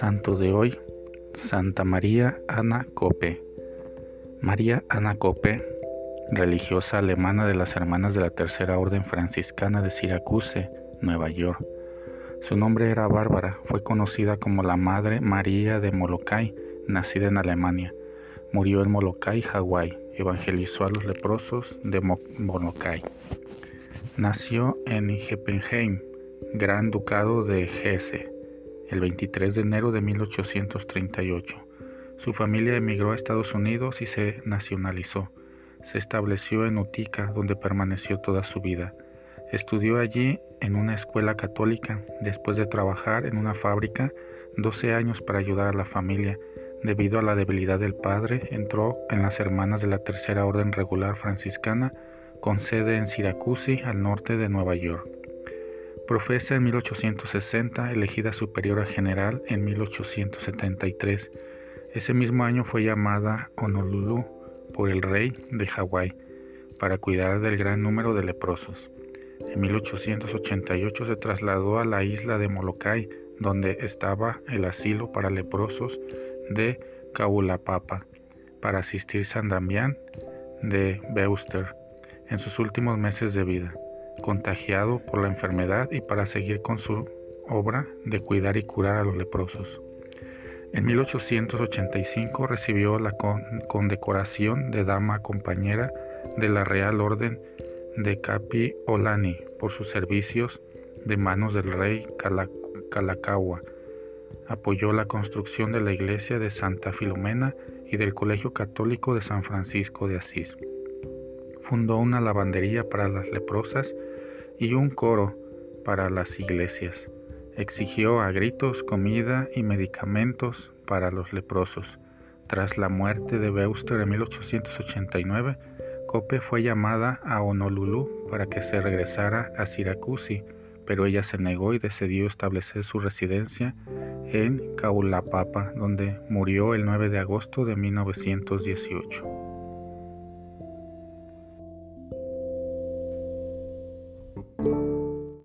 Santo de hoy, Santa María Ana Cope. María Ana Cope, religiosa alemana de las Hermanas de la Tercera Orden Franciscana de Syracuse, Nueva York. Su nombre era Bárbara, fue conocida como la Madre María de Molokai, nacida en Alemania. Murió en Molokai, Hawái. Evangelizó a los leprosos de Molokai. Nació en Heppenheim, Gran Ducado de Hesse el 23 de enero de 1838. Su familia emigró a Estados Unidos y se nacionalizó. Se estableció en Utica, donde permaneció toda su vida. Estudió allí en una escuela católica, después de trabajar en una fábrica 12 años para ayudar a la familia. Debido a la debilidad del padre, entró en las Hermanas de la Tercera Orden Regular Franciscana, con sede en Syracuse, al norte de Nueva York. Profesa en 1860, elegida superiora general en 1873. Ese mismo año fue llamada Honolulu por el rey de Hawái para cuidar del gran número de leprosos. En 1888 se trasladó a la isla de Molokai, donde estaba el asilo para leprosos de Kaulapapa, para asistir San Damián de Beuster en sus últimos meses de vida contagiado por la enfermedad y para seguir con su obra de cuidar y curar a los leprosos. En 1885 recibió la condecoración de Dama Compañera de la Real Orden de Capi Olani por sus servicios de manos del rey Kalakaua. Apoyó la construcción de la iglesia de Santa Filomena y del Colegio Católico de San Francisco de Asís. Fundó una lavandería para las leprosas y un coro para las iglesias. Exigió a gritos comida y medicamentos para los leprosos. Tras la muerte de Beuster en 1889, Cope fue llamada a Honolulu para que se regresara a Syracuse, pero ella se negó y decidió establecer su residencia en Kaulapapa, donde murió el 9 de agosto de 1918.